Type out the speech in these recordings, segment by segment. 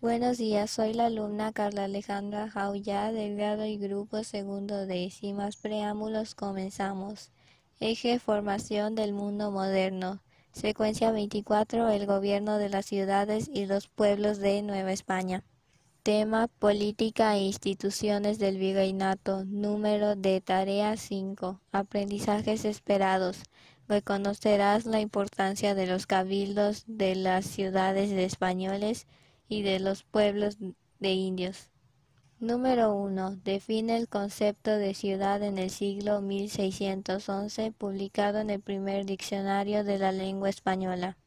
Buenos días, soy la alumna Carla Alejandra Jauya del grado y grupo segundo de Sin más preámbulos comenzamos. Eje Formación del Mundo Moderno. Secuencia 24. El gobierno de las ciudades y los pueblos de Nueva España. Tema Política e instituciones del virreinato. Número de tarea 5. Aprendizajes esperados. Reconocerás la importancia de los cabildos de las ciudades de españoles y de los pueblos de indios. Número 1. Define el concepto de ciudad en el siglo 1611, publicado en el primer diccionario de la lengua española.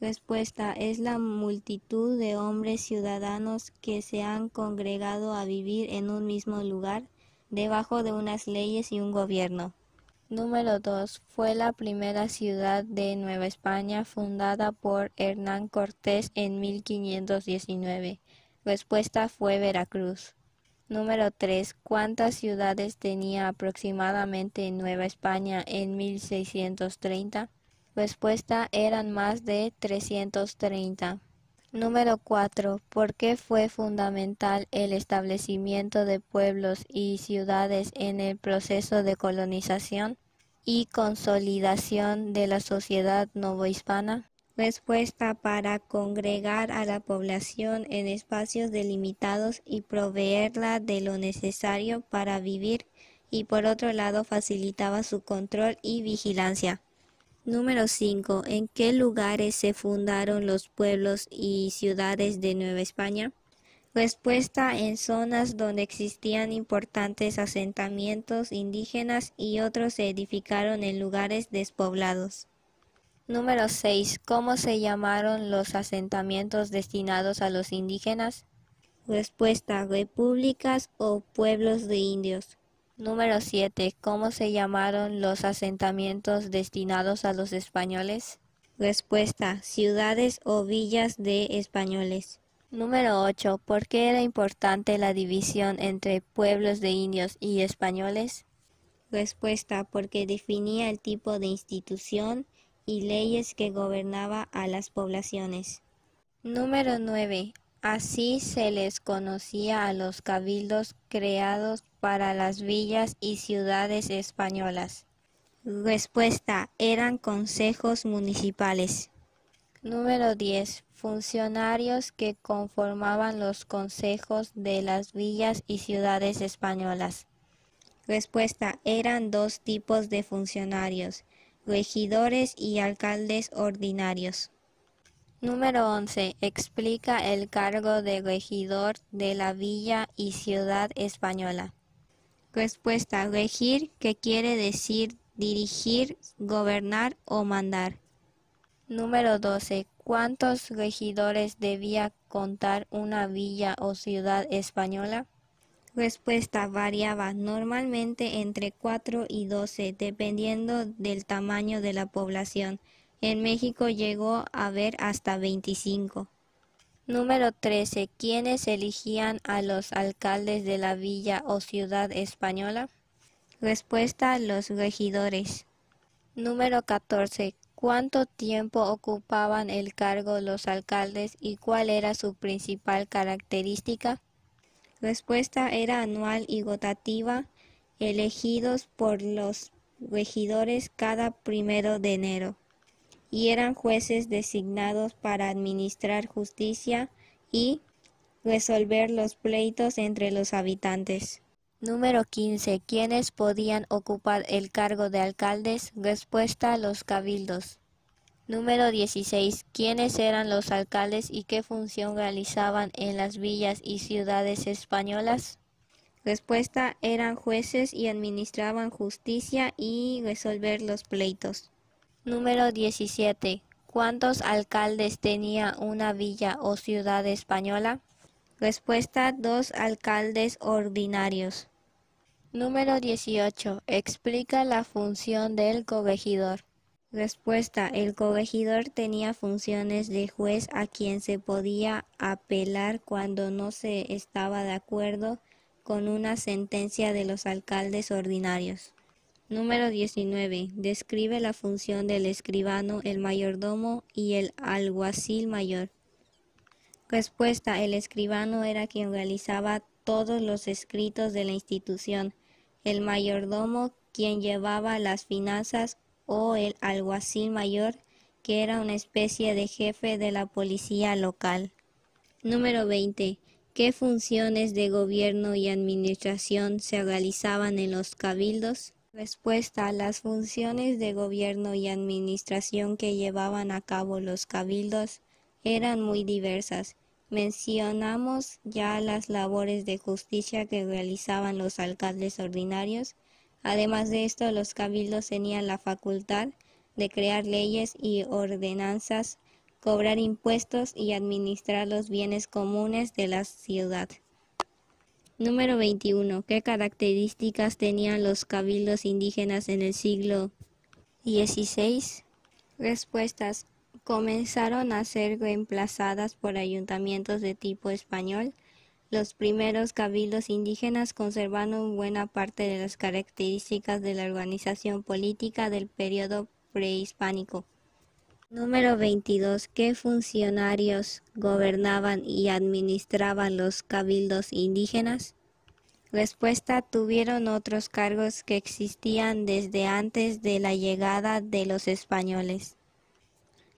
Respuesta. Es la multitud de hombres ciudadanos que se han congregado a vivir en un mismo lugar, debajo de unas leyes y un gobierno. Número 2. Fue la primera ciudad de Nueva España fundada por Hernán Cortés en 1519. Respuesta fue Veracruz. Número 3. ¿Cuántas ciudades tenía aproximadamente Nueva España en 1630? Respuesta eran más de 330. Número 4. ¿Por qué fue fundamental el establecimiento de pueblos y ciudades en el proceso de colonización y consolidación de la sociedad novohispana? Respuesta para congregar a la población en espacios delimitados y proveerla de lo necesario para vivir y por otro lado facilitaba su control y vigilancia. Número 5. ¿En qué lugares se fundaron los pueblos y ciudades de Nueva España? Respuesta en zonas donde existían importantes asentamientos indígenas y otros se edificaron en lugares despoblados. Número 6. ¿Cómo se llamaron los asentamientos destinados a los indígenas? Respuesta. Repúblicas o pueblos de indios. Número 7. ¿Cómo se llamaron los asentamientos destinados a los españoles? Respuesta. Ciudades o villas de españoles. Número 8. ¿Por qué era importante la división entre pueblos de indios y españoles? Respuesta. Porque definía el tipo de institución y leyes que gobernaba a las poblaciones. Número 9. Así se les conocía a los cabildos creados para las villas y ciudades españolas. Respuesta. Eran consejos municipales. Número 10. Funcionarios que conformaban los consejos de las villas y ciudades españolas. Respuesta. Eran dos tipos de funcionarios, regidores y alcaldes ordinarios. Número 11. Explica el cargo de regidor de la villa y ciudad española. Respuesta. Regir, que quiere decir dirigir, gobernar o mandar. Número 12. ¿Cuántos regidores debía contar una villa o ciudad española? Respuesta variaba normalmente entre 4 y 12 dependiendo del tamaño de la población. En México llegó a haber hasta 25. Número 13. ¿Quiénes elegían a los alcaldes de la villa o ciudad española? Respuesta. Los regidores. Número 14. ¿Cuánto tiempo ocupaban el cargo los alcaldes y cuál era su principal característica? Respuesta era anual y gotativa, elegidos por los regidores cada primero de enero y eran jueces designados para administrar justicia y resolver los pleitos entre los habitantes. Número 15. ¿Quiénes podían ocupar el cargo de alcaldes? Respuesta los cabildos. Número 16. ¿Quiénes eran los alcaldes y qué función realizaban en las villas y ciudades españolas? Respuesta eran jueces y administraban justicia y resolver los pleitos. Número 17. ¿Cuántos alcaldes tenía una villa o ciudad española? Respuesta. Dos alcaldes ordinarios. Número 18. Explica la función del corregidor. Respuesta. El corregidor tenía funciones de juez a quien se podía apelar cuando no se estaba de acuerdo con una sentencia de los alcaldes ordinarios. Número 19. Describe la función del escribano, el mayordomo y el alguacil mayor. Respuesta. El escribano era quien realizaba todos los escritos de la institución, el mayordomo quien llevaba las finanzas o el alguacil mayor que era una especie de jefe de la policía local. Número 20. ¿Qué funciones de gobierno y administración se realizaban en los cabildos? Respuesta. Las funciones de gobierno y administración que llevaban a cabo los cabildos eran muy diversas. Mencionamos ya las labores de justicia que realizaban los alcaldes ordinarios. Además de esto, los cabildos tenían la facultad de crear leyes y ordenanzas cobrar impuestos y administrar los bienes comunes de la ciudad. Número 21. ¿Qué características tenían los cabildos indígenas en el siglo XVI? Respuestas. Comenzaron a ser reemplazadas por ayuntamientos de tipo español. Los primeros cabildos indígenas conservaron buena parte de las características de la organización política del periodo prehispánico. Número 22. ¿Qué funcionarios gobernaban y administraban los cabildos indígenas? Respuesta. Tuvieron otros cargos que existían desde antes de la llegada de los españoles.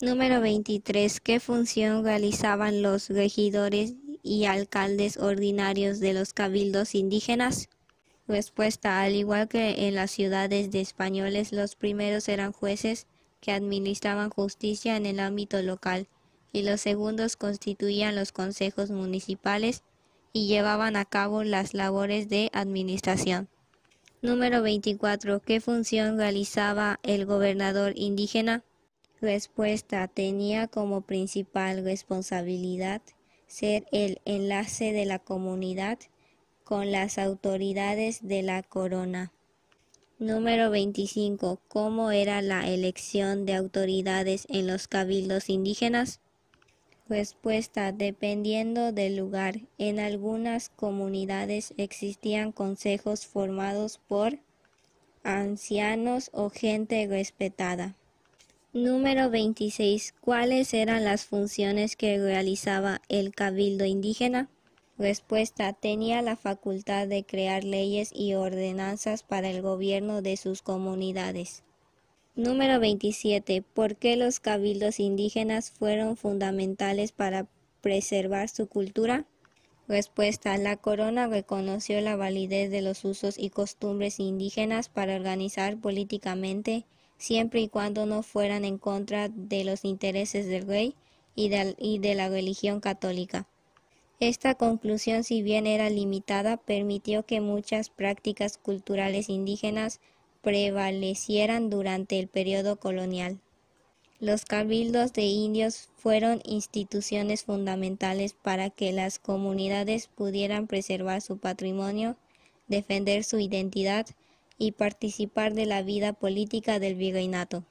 Número 23. ¿Qué función realizaban los regidores y alcaldes ordinarios de los cabildos indígenas? Respuesta. Al igual que en las ciudades de españoles, los primeros eran jueces que administraban justicia en el ámbito local, y los segundos constituían los consejos municipales y llevaban a cabo las labores de administración. Número 24. ¿Qué función realizaba el gobernador indígena? Respuesta. Tenía como principal responsabilidad ser el enlace de la comunidad con las autoridades de la corona. Número 25. ¿Cómo era la elección de autoridades en los cabildos indígenas? Respuesta. Dependiendo del lugar. En algunas comunidades existían consejos formados por ancianos o gente respetada. Número 26. ¿Cuáles eran las funciones que realizaba el cabildo indígena? Respuesta. Tenía la facultad de crear leyes y ordenanzas para el gobierno de sus comunidades. Número 27. ¿Por qué los cabildos indígenas fueron fundamentales para preservar su cultura? Respuesta. La corona reconoció la validez de los usos y costumbres indígenas para organizar políticamente, siempre y cuando no fueran en contra de los intereses del rey y de, y de la religión católica. Esta conclusión, si bien era limitada, permitió que muchas prácticas culturales indígenas prevalecieran durante el periodo colonial. Los cabildos de indios fueron instituciones fundamentales para que las comunidades pudieran preservar su patrimonio, defender su identidad y participar de la vida política del virreinato.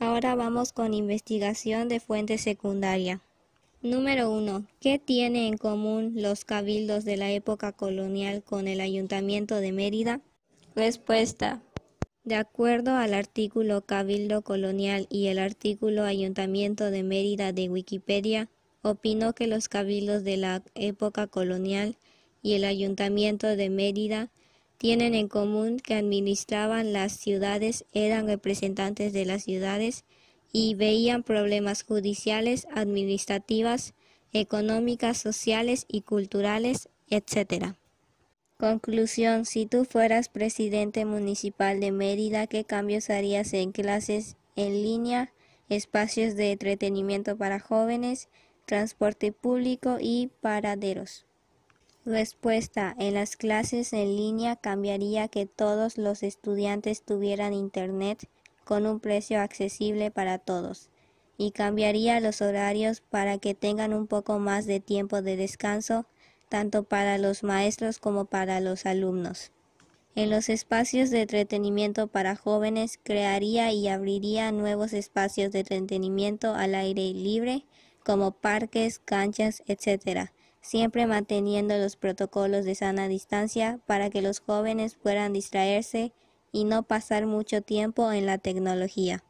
Ahora vamos con investigación de fuente secundaria. Número 1. ¿Qué tiene en común los cabildos de la época colonial con el Ayuntamiento de Mérida? Respuesta. De acuerdo al artículo Cabildo Colonial y el artículo Ayuntamiento de Mérida de Wikipedia, opinó que los cabildos de la época colonial y el Ayuntamiento de Mérida tienen en común que administraban las ciudades, eran representantes de las ciudades y veían problemas judiciales, administrativas, económicas, sociales y culturales, etc. Conclusión. Si tú fueras presidente municipal de Mérida, ¿qué cambios harías en clases en línea, espacios de entretenimiento para jóvenes, transporte público y paraderos? Respuesta. En las clases en línea cambiaría que todos los estudiantes tuvieran internet con un precio accesible para todos y cambiaría los horarios para que tengan un poco más de tiempo de descanso tanto para los maestros como para los alumnos. En los espacios de entretenimiento para jóvenes crearía y abriría nuevos espacios de entretenimiento al aire libre como parques, canchas, etc., siempre manteniendo los protocolos de sana distancia para que los jóvenes puedan distraerse y no pasar mucho tiempo en la tecnología.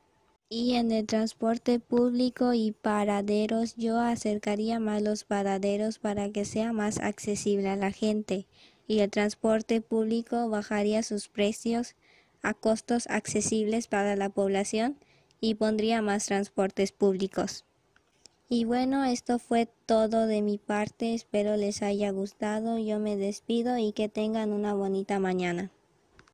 Y en el transporte público y paraderos yo acercaría más los paraderos para que sea más accesible a la gente y el transporte público bajaría sus precios a costos accesibles para la población y pondría más transportes públicos. Y bueno, esto fue todo de mi parte, espero les haya gustado, yo me despido y que tengan una bonita mañana.